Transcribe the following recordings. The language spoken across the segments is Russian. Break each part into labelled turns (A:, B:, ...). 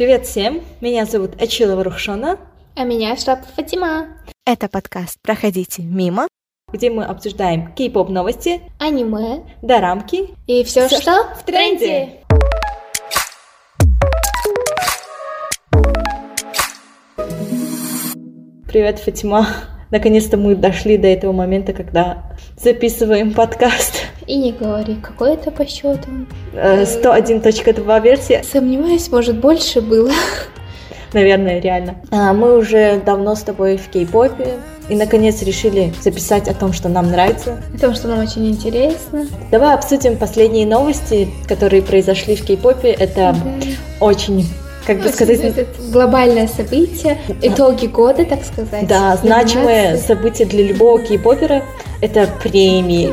A: Привет всем, меня зовут Ачилова Рухшона.
B: А меня Шрап Фатима.
C: Это подкаст «Проходите мимо»,
A: где мы обсуждаем кей-поп новости,
B: аниме,
A: дорамки
B: и все, все что в тренде.
A: Привет, Фатима. Наконец-то мы дошли до этого момента, когда записываем подкаст.
B: И не говори, какой это по счету?
A: 101.2 версия.
B: Сомневаюсь, может больше было.
A: Наверное, реально. А, мы уже давно с тобой в кей-попе, и наконец решили записать о том, что нам нравится.
B: О том, что нам очень интересно.
A: Давай обсудим последние новости, которые произошли в кей-попе. Это да. очень как бы сказать... Это
B: глобальное событие, итоги года, так сказать.
A: Да, значимое событие для любого кей-попера — это премии,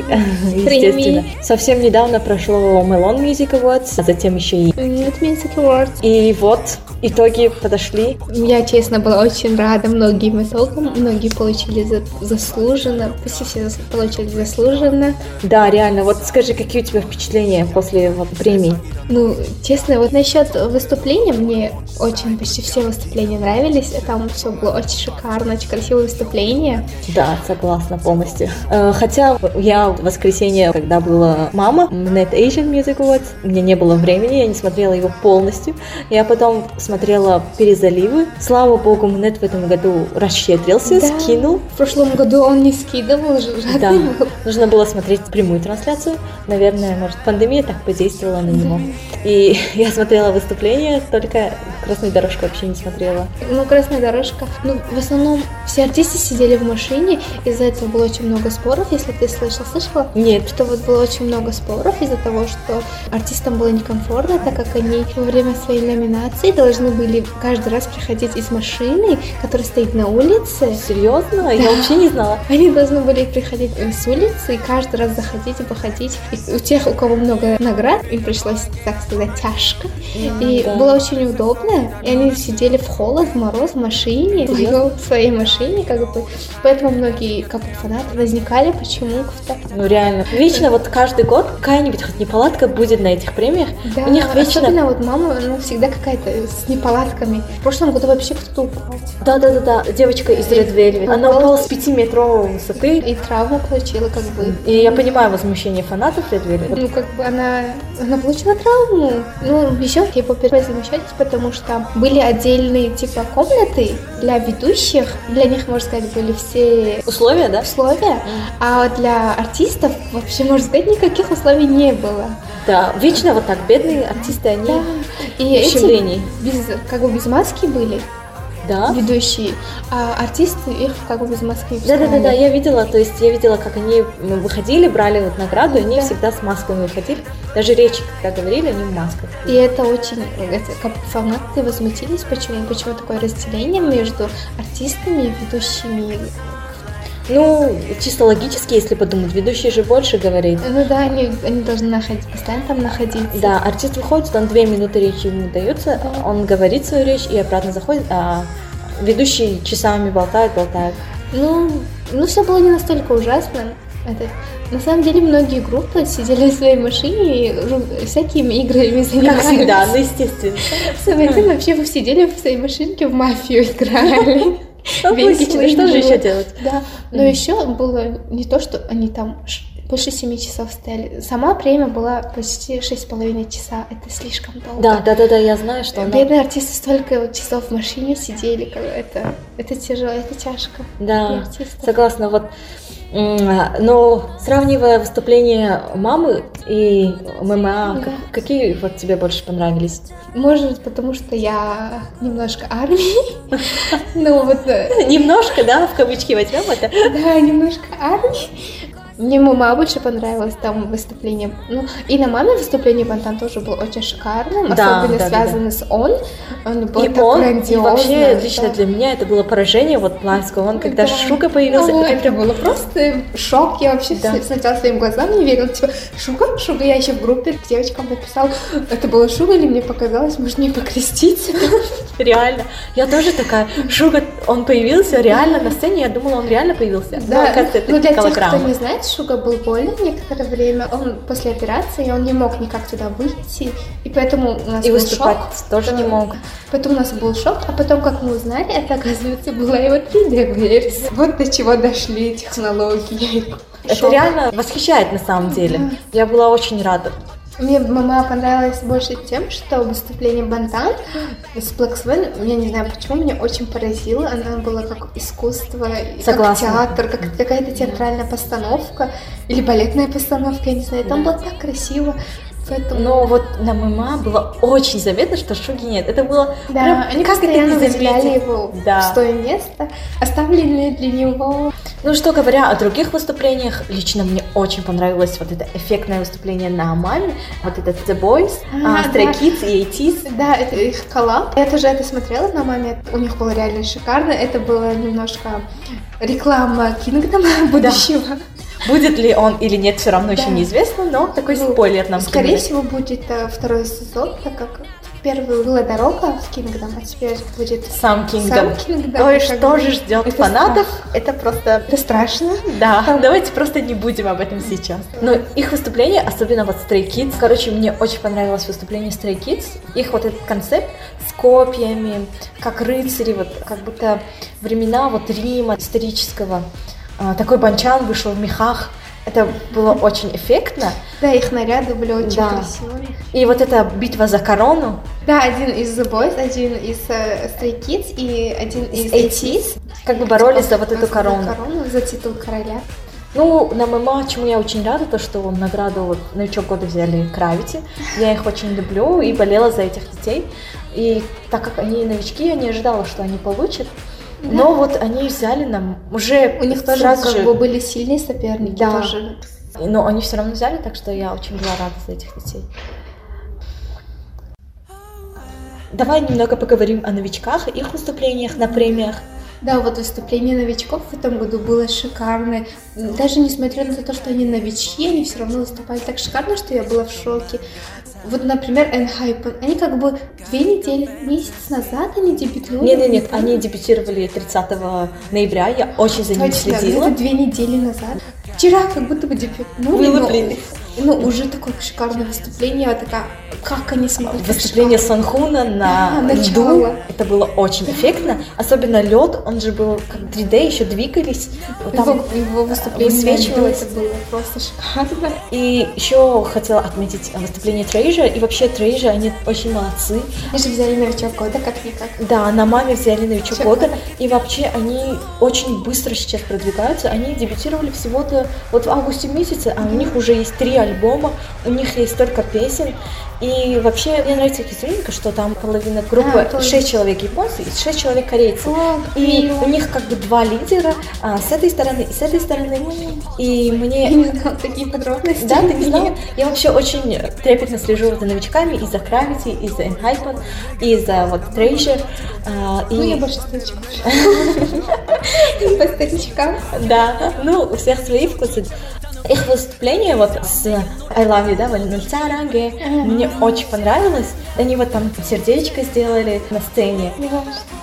A: естественно. Совсем недавно прошло Melon Music Awards, а затем еще и...
B: Music Awards.
A: И вот итоги подошли.
B: Я, честно, была очень рада многим итогам. Многие получили за заслуженно, почти все получили заслуженно.
A: Да, реально. Вот скажи, какие у тебя впечатления после вот, премии?
B: Ну, честно, вот насчет выступления, мне очень почти все выступления нравились. Там все было очень шикарно, очень красивое выступление.
A: Да, согласна полностью. Э, хотя я в воскресенье, когда была мама, Net Asian Music Awards, мне не было времени, я не смотрела его полностью. Я потом смотрела перезаливы. Слава богу, Нет в этом году расщедрился, да. скинул.
B: В прошлом году он не скидывал уже.
A: Да, нужно было смотреть прямую трансляцию. Наверное, может, пандемия так подействовала на него. Да. И я смотрела выступление, только Красную дорожку вообще не смотрела.
B: Ну, Красная дорожка, ну, в основном все артисты сидели в машине, из-за этого было очень много споров, если ты слышал, слышала?
A: Нет.
B: Что вот было очень много споров из-за того, что артистам было некомфортно, так как они во время своей номинации должны должны были каждый раз приходить из машины, которая стоит на улице.
A: Серьезно? Да. Я вообще не знала.
B: Они должны были приходить с улицы и каждый раз заходить и походить. И у тех, у кого много наград, им пришлось, так сказать, тяжко. Mm, и да. было очень удобно. И они сидели в холод, в мороз, в машине, в своей машине, как бы. Поэтому многие, как бы, фанаты возникали, почему
A: Ну реально. Вечно вот каждый год какая-нибудь хоть неполадка будет на этих премиях.
B: Да, у них вечно... особенно вот мама, ну, всегда какая-то с неполадками. В прошлом году вообще кто-то упал.
A: Да-да-да, девочка из Red Velvet. Она упала с 5-метровой высоты.
B: И травму получила как бы.
A: И я понимаю возмущение фанатов Red Velvet.
B: Ну, как бы она, она получила травму. Ну, еще я попыталась замечать, потому что были отдельные типа комнаты для ведущих. Для них, можно сказать, были все...
A: Условия, да?
B: Условия. Mm. А для артистов вообще, можно сказать, никаких условий не было.
A: Да, вечно вот так бедные артисты, они да.
B: И эти без, как бы без маски были.
A: Да.
B: ведущие, а артисты их как бы без маски.
A: Да, да, да, да, я видела, то есть я видела, как они выходили, брали вот награду, и они да. всегда с масками выходили. Даже речи, когда говорили, они в масках.
B: И это очень, это, как фанаты возмутились, почему, почему такое разделение между артистами и ведущими
A: ну, чисто логически, если подумать, ведущий же больше говорит.
B: Ну да, они, они должны находить, постоянно там находиться.
A: Да, артист выходит, он две минуты речи ему дается, да. он говорит свою речь и обратно заходит, а ведущий часами болтает, болтает.
B: Ну, ну все было не настолько ужасно. Это, на самом деле многие группы сидели в своей машине и всякими играми занимались.
A: Как всегда, ну естественно.
B: Самое вообще вы сидели в своей машинке в мафию играли.
A: Логично, что же еще делать?
B: Да, но еще было не то, что они там больше семи часов стояли. Сама премия была почти шесть с половиной часа. Это слишком долго.
A: Да, да, да, да, я знаю, что
B: она... Бедные артисты столько часов в машине сидели. Это, это тяжело, это тяжко.
A: Да, согласна. Вот но сравнивая выступление мамы и ММА, да. какие вот тебе больше понравились?
B: Может, потому что я немножко армии. Ну вот. Э,
A: немножко, да, в кавычки возьмем это.
B: Да, немножко армии. Мне мама больше понравилось там выступление. Ну, и на маме выступление Бантан тоже было очень шикарным, да, особенно да, связано да, да. с он. Он был и так он, грандиозно. И
A: вообще, лично для меня это было поражение, вот Плавского, он, когда да. Шуга появился.
B: Ну, это было просто шок, я вообще да. сначала своим глазам не верила, типа, Шуга? Шуга, я еще в группе к девочкам написал, это было Шуга или мне показалось, может, не покреститься?
A: Реально. Я тоже такая, Шуга, он появился реально на сцене, я думала, он реально появился.
B: Да, ну, для тех, кто не знает, Шуга был болен некоторое время. Он после операции, он не мог никак туда выйти. И поэтому у нас
A: И
B: был
A: выступать
B: шок.
A: тоже не мог.
B: Поэтому у нас был шок, а потом, как мы узнали, это, оказывается, была его 3D-версия. Вот до чего дошли технологии.
A: Это
B: Шок.
A: реально восхищает на самом деле. Я была очень рада.
B: Мне мама понравилась больше тем, что выступление Бантан с Swan, я не знаю почему, меня очень поразило. Она была как искусство,
A: Согласна.
B: как театр, как какая-то театральная постановка или балетная постановка, я не знаю. Там было так красиво. Поэтому...
A: Но вот на ММА было очень заметно, что Шуги нет. Это было
B: Да,
A: прям,
B: они
A: как это не заметить?
B: его
A: Да.
B: в пустое место, оставленное для него.
A: Ну что говоря о других выступлениях, лично мне очень понравилось вот это эффектное выступление на маме, вот этот The Boys,
B: А,
A: а, Stray
B: да.
A: Kids и ATEEZ.
B: Да, это их коллаб. Я тоже это смотрела на маме. У них было реально шикарно. Это было немножко реклама Кингдома будущего.
A: Будет ли он или нет, все равно еще
B: Да.
A: неизвестно, но такой
B: Ну,
A: спойлер нам
B: Скорее
A: кинули.
B: всего, будет э, второй сезон, так как первый была дорога в Кингдом, а теперь будет
A: Сам Kingdom.
B: сам Кингдом.
A: Ой, что же ждет
B: это
A: фанатов?
B: страшно.
A: Это просто...
B: Это страшно.
A: Да, давайте просто не будем об этом сейчас. Но их выступление, особенно вот Stray Kids, короче, мне очень понравилось выступление Stray Kids. Их вот этот концепт с копьями, как рыцари, вот как будто времена вот Рима исторического. А, Такой банчан вышел в мехах. Это было очень эффектно.
B: Да, их наряды были очень
A: Да.
B: красивые.
A: И вот эта битва за корону,
B: Да, один из The Boys, один из э, Stray Kids и один из
A: ATEEZ, как бы боролись за вот эту
B: За
A: корону.
B: корону, за титул короля.
A: Ну, на ММА, чему я очень рада, то, что награду вот, новичок года взяли Кравити. Я их очень люблю и болела за этих детей. И так как они новички, я не ожидала, что они получат. Но вот они взяли нам уже
B: У них тоже
A: сразу
B: как
A: же,
B: бы были сильные соперники.
A: Да.
B: Тоже.
A: но они все равно взяли, так что я очень была рада за этих детей. Давай немного поговорим о новичках, их выступлениях на премиях.
B: Да, вот выступление новичков в этом году было шикарное. Даже несмотря на то, что они новички, они все равно выступали так шикарно, что я была в шоке. Вот, например, Энхайпен. Они как бы две недели, месяц назад они дебютировали.
A: Нет, нет, нет, они дебютировали 30 ноября, я очень за ними
B: Точно,
A: следила.
B: это две недели назад. Вчера как будто бы дебют. Ну,
A: Было,
B: ну,
A: блин.
B: Ну, уже такое шикарное выступление. Я такая, как они смогли
A: Выступление. Санхуна на
B: Да,
A: льду, это было очень эффектно. Особенно лед, он же был как 3D, еще двигались. Вот там
B: его, его выступление
A: высвечивалось.
B: это было просто шикарно.
A: И еще хотела отметить выступление Трейжа. И вообще Трейжа, они очень молодцы.
B: Они же взяли новичок года, как-никак.
A: Да, на маме взяли новичок года. И вообще они очень быстро сейчас продвигаются. Они дебютировали всего-то вот в августе месяце, а у них уже есть три альбома, у них есть столько песен. И вообще мне нравится изюминка, что там половина группы,
B: А, то есть-
A: шесть человек японцы и шесть человек корейцы.
B: О,
A: И
B: мило.
A: у них как бы два лидера а, с этой стороны и с этой стороны. И
B: Я
A: мне
B: не знала такие подробности.
A: да, ты не знала? Я вообще очень трепетно слежу за новичками и за Gravity, и за Enhypen, и за вот Treasure. а, и...
B: Ну, я больше старичков. По старичкам.
A: Да, ну, у всех свои вкусы. Их выступление вот с I Love You, да, Вальнульцаранге, мне очень понравилось. Они вот там сердечко сделали на сцене.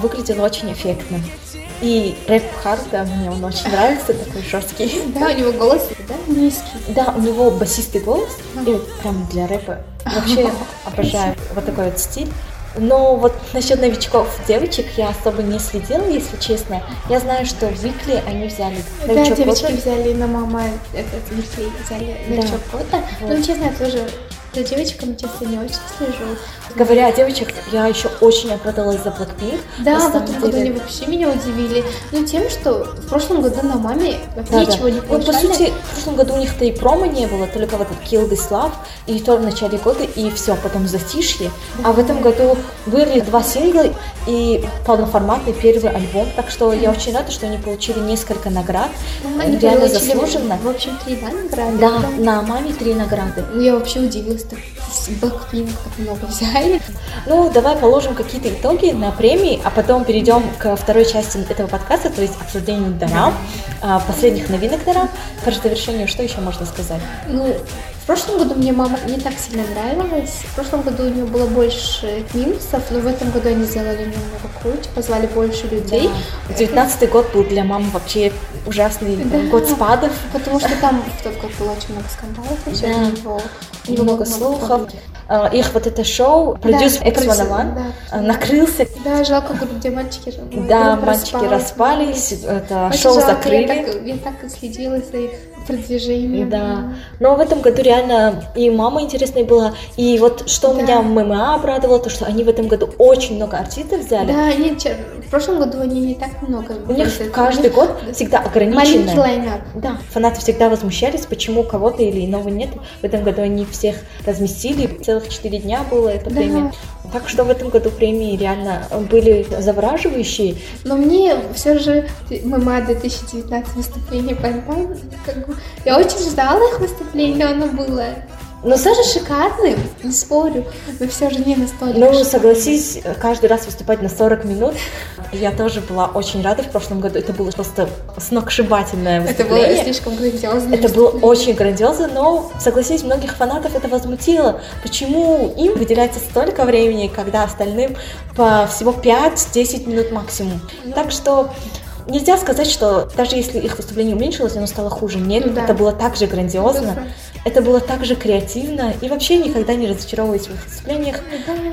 A: Выглядело очень эффектно. И рэп Харда мне он очень нравится, такой жесткий.
B: Да, у него голос, да, низкий.
A: Да, у него басистый голос, и прям для рэпа. Вообще обожаю вот такой вот стиль. Но вот насчет новичков девочек я особо не следила, если честно. Я знаю, что в Викли они взяли
B: Да,
A: новичок
B: девочки
A: года.
B: взяли на мама этот Викли, взяли новичок года.
A: Вот.
B: Ну, честно, я тоже за девочками, честно, не очень слежу.
A: Говоря о девочках, я еще очень обрадовалась за Blackpink.
B: Да, в этом году они вообще меня удивили. Ну, тем, что в прошлом году на маме
A: Да, да.
B: ничего не
A: Ну, по
B: получали.
A: сути, в прошлом году у них-то и промо не было, только вот этот Kill This Love, и то в начале года, и все, потом затишье. А в этом году были два сингла и полноформатный первый альбом, так что я очень рада, что они получили несколько наград,
B: Ну, они
A: реально заслуженно.
B: В общем, три да, награды.
A: Да, на маме три награды.
B: Ну, я вообще удивилась, так с Blackpink так много взяли.
A: Ну, давай положим какие-то итоги на премии, а потом перейдем к второй части этого подкаста, то есть обсуждению дарам, а, последних новинок дарам. По завершению, что еще можно сказать?
B: Ну, В прошлом году мне мама не так сильно нравилась. В прошлом году у нее было больше минусов, но в этом году они сделали немного круче, позвали больше людей.
A: Да. 19 год был для мамы вообще ужасный да. год спадов.
B: Потому что там в тот год было очень много скандалов,
A: да. него, много, много слухов. А, их вот это шоу, продюсер да, One да. накрылся.
B: Да, жалко, где мальчики
A: Да, мальчики распались, это Очень шоу
B: жалко,
A: закрыли.
B: Я так, я так следила за их продвижением.
A: Да. Но в этом году реально и мама интересная была. И вот что да. меня в ММА обрадовало, то что они в этом году очень много артистов взяли.
B: Да, они, прошлом году они не так много.
A: У них каждый год всегда ограниченный.
B: Лайнап.
A: Да, фанаты всегда возмущались, почему кого-то или иного нет. В этом году они всех разместили. Целых четыре дня было это да. премия. Так что в этом году премии реально были завораживающие.
B: Но мне все же ММА 2019 выступление понравилось. Как бы, я очень ждала их выступления, оно было но тоже шикарным, не спорю, но все же не настолько.
A: Ну, согласись, каждый раз выступать на 40 минут. Я тоже была очень рада в прошлом году. Это было просто сногсшибательное выступление.
B: Это было слишком грандиозно.
A: Это было очень грандиозно, но, согласись, многих фанатов это возмутило. Почему им выделяется столько времени, когда остальным по всего 5-10 минут максимум? Так что Нельзя сказать, что даже если их выступление уменьшилось, оно стало хуже. Нет, ну, да. это было так же грандиозно. Это было так же креативно, и вообще никогда не разочаровываюсь в их выступлениях.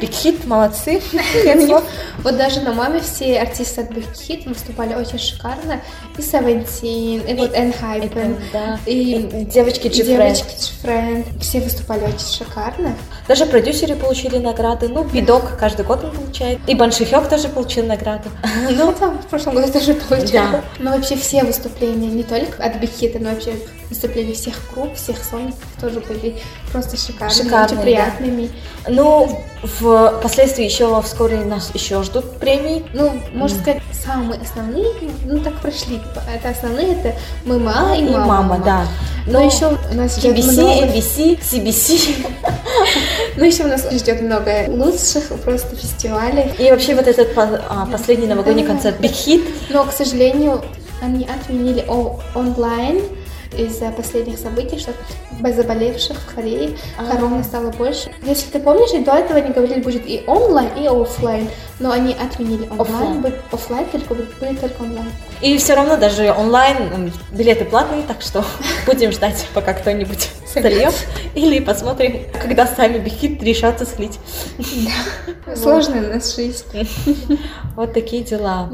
A: Big Hit, молодцы.
B: Вот даже на маме все артисты от Hit выступали очень шикарно. И Seventeen, и вот Enhypen,
A: и девочки
B: G-Friend. Все выступали очень шикарно.
A: Даже продюсеры получили награды. Ну, Видок каждый год он получает. И Банши Хёк тоже получил награду.
B: Ну, там в прошлом году тоже получал. Но вообще все выступления, не только от Big Hit, но вообще выступления всех групп, всех Соник тоже были просто шикарными, Шикарные, очень приятными.
A: Да. Ну, впоследствии еще вскоре нас еще ждут премии.
B: Ну, можно mm. сказать, самые основные, ну так прошли. Это основные, это ММА и, и мама.
A: мама, да.
B: Но, Но еще у нас
A: ждет KBC, много... MBC, CBC.
B: Ну, еще у нас ждет много лучших просто фестивалей.
A: И вообще вот этот а, последний новогодний концерт Big Hit.
B: Но, к сожалению, они отменили онлайн из-за последних событий, что заболевших в Корее а. короны стало больше. Если ты помнишь, до этого они говорили, будет и онлайн, и офлайн, но они отменили онлайн, будет офлайн только будет, будет только онлайн.
A: И все равно даже онлайн билеты платные, так что будем ждать, пока кто-нибудь сольет, или посмотрим, когда сами бихит решатся слить.
B: Да. Сложная у нас жизнь.
A: Вот такие дела.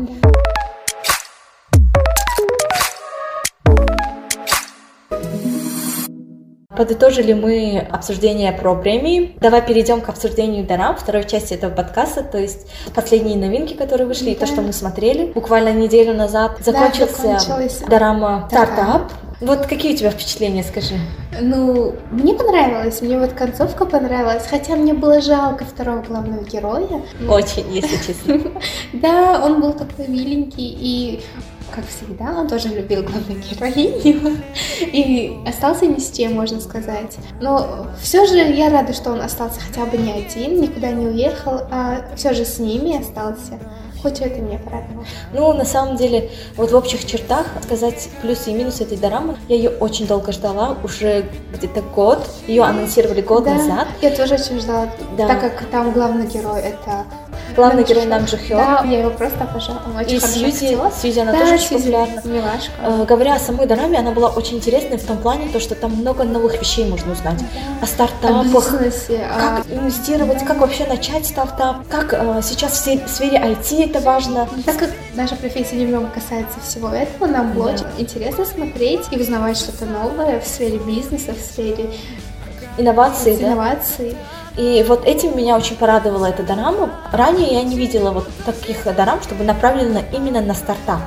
A: Подытожили мы обсуждение про премии. Давай перейдем к обсуждению дарам, второй части этого подкаста, то есть последние новинки, которые вышли, да. и то, что мы смотрели. Буквально неделю назад закончился да, дорама «Стартап». Вот какие у тебя впечатления, скажи?
B: Ну, мне понравилось, мне вот концовка понравилась, хотя мне было жалко второго главного героя.
A: Очень, если честно.
B: Да, он был такой миленький, и как всегда, он тоже любил главную героиню и остался ни с чем, можно сказать. Но все же я рада, что он остался хотя бы не один, никуда не уехал, а все же с ними остался. Хоть это меня порадовало.
A: Ну, на самом деле, вот в общих чертах сказать плюсы и минусы этой дорамы, я ее очень долго ждала, уже где-то год. Ее анонсировали год
B: да,
A: назад.
B: Я тоже очень ждала, да. так как там главный герой это
A: Главный герой Нам Джи Хё.
B: Да, я его просто обожала. Он очень
A: и Сьюзи, Сьюзи, она да, тоже очень популярна.
B: Милашка.
A: Э, говоря о самой дораме, она была очень интересной в том плане, то, что там много новых вещей можно узнать. Да. О стартапах,
B: о бизнесе,
A: как
B: а...
A: инвестировать, да. как вообще начать стартап, как э, сейчас в сфере IT это важно.
B: Так как наша профессия немного касается всего этого, нам было да. очень интересно смотреть и узнавать что-то новое в сфере бизнеса, в сфере
A: инноваций.
B: Инноваций.
A: И вот этим меня очень порадовала эта дорама. Ранее я не видела вот таких дорам, чтобы направлена именно на стартап.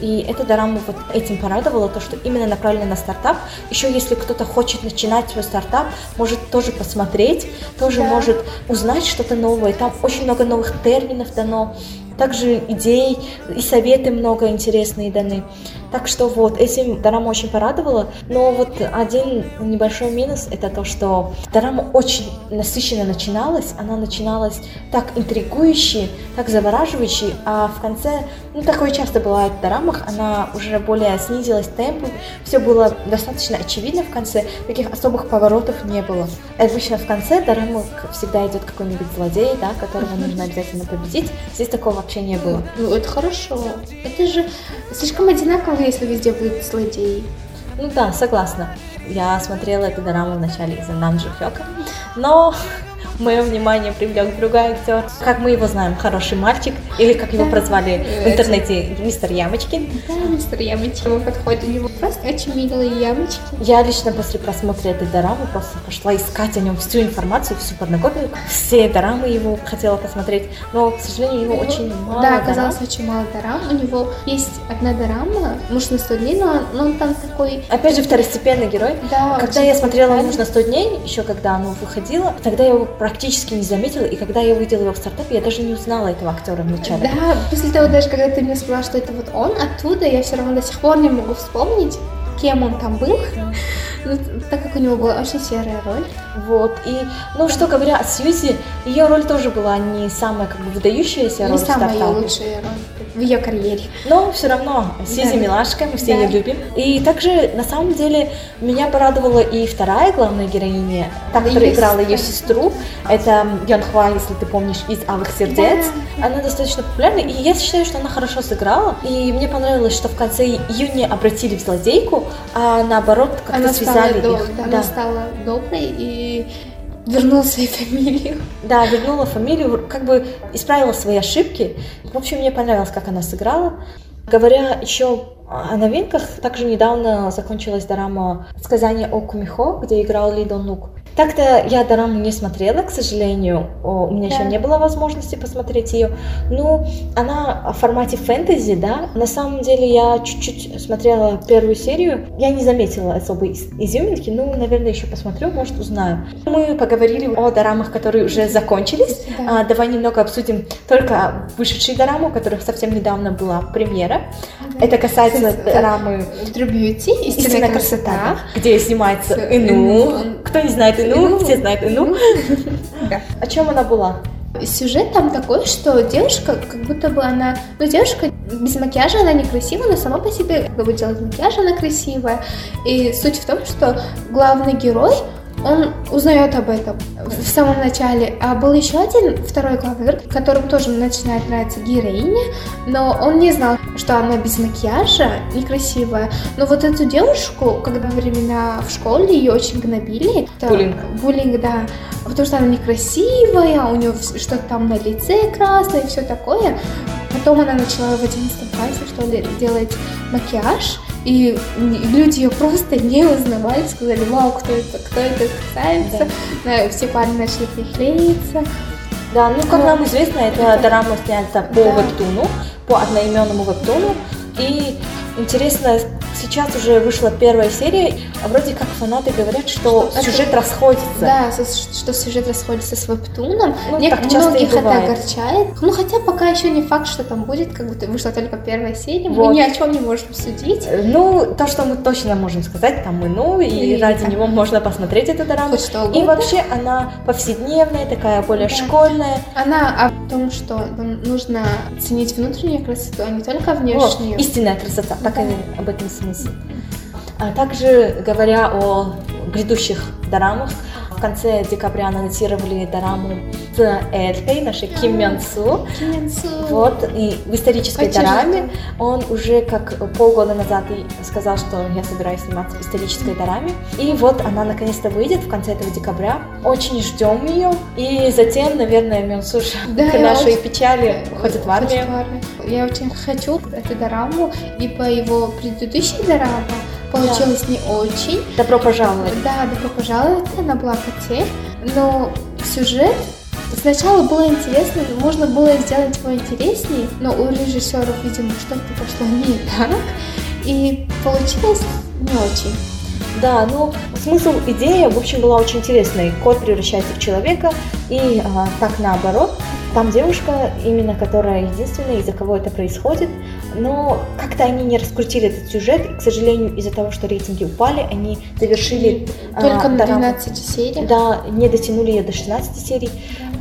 A: И эта дорама вот этим порадовала, то, что именно направлена на стартап. Еще если кто-то хочет начинать свой стартап, может тоже посмотреть, тоже да. может узнать что-то новое. Там очень много новых терминов дано, также идей и советы много интересные даны. Так что вот, этим Дорама очень порадовала. Но вот один небольшой минус это то, что Дорама очень насыщенно начиналась. Она начиналась так интригующе, так завораживающе, а в конце, ну такое часто бывает в Дорамах, она уже более снизилась темпом, все было достаточно очевидно в конце, таких особых поворотов не было. Обычно в конце Дорамы всегда идет какой-нибудь злодей, да, которого нужно обязательно победить. Здесь такого вообще не было.
B: Ну, это хорошо. Это же слишком одинаково, если везде будут злодеи.
A: Ну да, согласна. Я смотрела эту дораму в начале из-за Нанджи Хёка, но мое внимание привлек другой актер. Как мы его знаем, хороший мальчик, или как его прозвали в интернете, мистер Ямочкин.
B: Да, мистер Ямочкин ему подходит, у него просто очень милые ямочки.
A: Я лично после просмотра этой дорамы просто пошла искать о нем всю информацию, всю подноготную. Все дорамы его хотела посмотреть, но, к сожалению, его очень мало
B: Да,
A: дорам.
B: оказалось очень мало дорам. У него есть одна дорама, может на 100 дней, но, но он там такой...
A: Опять же, второстепенный герой.
B: Да,
A: Когда я смотрела
B: популярный.
A: «Нужно 100 дней», еще когда оно выходило, тогда я его практически не заметила, и когда я увидела его в стартапе, я даже не узнала этого актера вначале.
B: Да, после того, даже когда ты мне сказала, что это вот он, оттуда я все равно до сих пор не могу вспомнить, кем он там был. Ну, так как у него была очень серая роль.
A: Вот, и, ну, что говоря о Сьюзи, ее роль тоже была не самая, как бы, выдающаяся
B: Не
A: роль в
B: самая лучшая роль в ее карьере.
A: Но все равно Сьюзи
B: Да.
A: милашка, мы все
B: Да.
A: ее любим. И также, на самом деле, меня порадовала и вторая главная героиня, та,
B: Да,
A: которая играла ее сестру. Это Йон Хва, если ты помнишь, из «Алых сердец». Она достаточно популярна, и я считаю, что она хорошо сыграла. И мне понравилось, что в конце ее не обратили в злодейку, а наоборот, как-то
B: Она
A: связали их.
B: да,
A: Да.
B: она стала доброй и вернула свою фамилию.
A: Да, вернула фамилию, как бы исправила свои ошибки. В общем, мне понравилось, как она сыграла. Говоря еще о новинках, также недавно закончилась дорама «Сказание о Кумихо», где играл Ли Дон Нук. Так-то я дораму не смотрела, к сожалению, у меня еще
B: Да.
A: не было возможности посмотреть ее. Ну, она в формате фэнтези, да. На самом деле я чуть-чуть смотрела первую серию, я не заметила особой из- изюминки, ну, наверное, еще посмотрю, может, узнаю. Мы поговорили о дорамах, которые уже закончились.
B: Да.
A: А, давай немного обсудим только вышедшие дорамы, у которых совсем недавно была премьера. Это касается дорамы
B: True Beauty, истинная красота.
A: где снимается. Ину. Кто не знает Ину, все знают Ину.
B: Да.
A: О чем она была?
B: Сюжет там такой, что девушка, как будто бы она, ну девушка без макияжа она некрасивая, но сама по себе, когда будет делать макияж, она красивая. И суть в том, что главный герой, он узнает об этом в самом начале. А был еще один, второй главный герой, которому тоже начинает нравиться героиня, но он не знал, что она без макияжа, некрасивая. Но вот эту девушку, когда времена в школе ее очень гнобили. это-
A: Буллинг.
B: Буллинг, да. Потому что она некрасивая, у нее что-то там на лице красное и все такое. Потом она начала в 11 классе, что ли, делать макияж, и люди ее просто не узнавали, сказали, вау, кто это, кто это красавица. Да, Все парни начали приклеиться.
A: Да, ну как
B: Ну,
A: нам известно, эта
B: это-
A: дорама снята по
B: Да.
A: вебтуну, по одноименному вебтуну. И интересно, сейчас уже вышла первая серия, а вроде как фанаты говорят, что,
B: Что
A: сюжет расходится.
B: Да, что сюжет расходится с вебтуном.
A: Ну,
B: Нек-
A: так часто
B: многих это огорчает. Ну, хотя пока еще не факт, что там будет, как будто вышла только первая серия.
A: Вот.
B: Мы ни о чем не можем судить.
A: Э, Ну, то, что мы точно можем сказать, там и ну, и
B: И
A: ради
B: да.
A: него можно посмотреть эту дораму.
B: Хоть что
A: И вообще она повседневная, такая более
B: Да.
A: школьная.
B: Она о том, что нужно ценить внутреннюю красоту, а не только внешнюю.
A: истинная красота, так
B: Да.
A: и об этом А также, говоря о грядущих дорамах, в конце декабря анонсировали дораму с Эльфой, нашей Ким Мён Су.
B: Ким Мин Су.
A: Вот, и в исторической
B: Очень
A: дораме он уже как полгода назад и сказал, что я собираюсь сниматься в исторической дораме. И вот она наконец-то выйдет в конце этого декабря. Очень ждем ее. И затем, наверное, Мёнсуш
B: Да,
A: к нашей
B: очень-
A: печали уходит в армию.
B: В армию. Я очень хочу эту дораму, и по его предыдущей дораме получилось не очень.
A: Добро пожаловать.
B: Да, добро пожаловать на Блакоте. Но сюжет сначала было интересно, можно было сделать его интереснее, но у режиссеров, видимо, что-то пошло не так, и получилось не очень.
A: Да, ну, смысл идеи, в общем, была очень интересной. Кот превращается в человека, и а, так наоборот. там девушка, именно которая единственная, из-за кого это происходит, но как-то они не раскрутили этот сюжет, и, к сожалению, из-за того, что рейтинги упали, они завершили...
B: Только а, на 12 серий?
A: Да, не дотянули ее до 16 серий,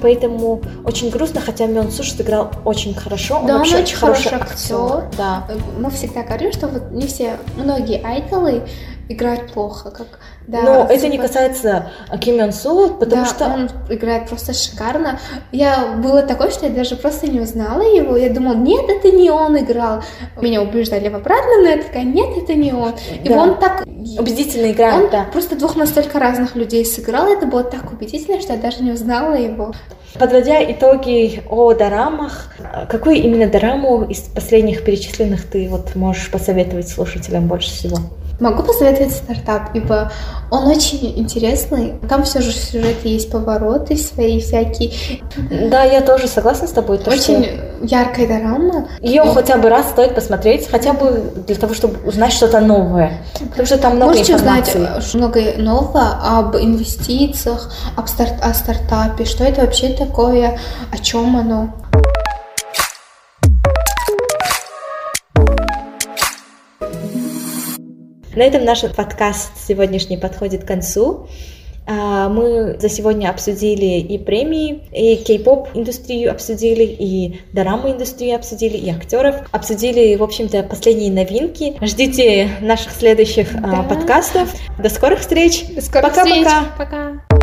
A: поэтому очень грустно, хотя Мён Суш сыграл очень хорошо,
B: он вообще он очень хороший актер. актер. Да. Мы всегда говорим, что вот не все, многие айдолы играют плохо, как
A: да, Но типа... это не касается Ким Йон Су, потому
B: да,
A: что
B: он играет просто шикарно. Я было такое, что я даже просто не узнала его. Я думала, нет, это не он играл. Меня убеждали в обратном, но я такая, нет, это не он. И да. он так
A: убедительно играет.
B: Он
A: да.
B: просто двух настолько разных людей сыграл. Это было так убедительно, что я даже не узнала его.
A: Подводя итоги о дорамах, какую именно дораму из последних перечисленных ты вот можешь посоветовать слушателям больше всего?
B: Могу посоветовать стартап, ибо он очень интересный. Там все же в сюжете есть повороты свои всякие.
A: Да, я тоже согласна с тобой.
B: То, очень что... яркая дорама.
A: Ее и... хотя бы раз стоит посмотреть, хотя бы для того, чтобы узнать что-то новое. Потому что там много
B: Можете
A: информации.
B: узнать много нового об инвестициях, об старт... о стартапе, что это вообще такое, о чем оно.
A: На этом наш подкаст сегодняшний подходит к концу. А, мы за сегодня обсудили и премии, и кей-поп индустрию обсудили, и дораму индустрию обсудили, и актеров. Обсудили, в общем-то, последние новинки. Ждите наших следующих а, да. подкастов. До скорых встреч.
B: До скорых
A: Пока-пока.
B: Пока.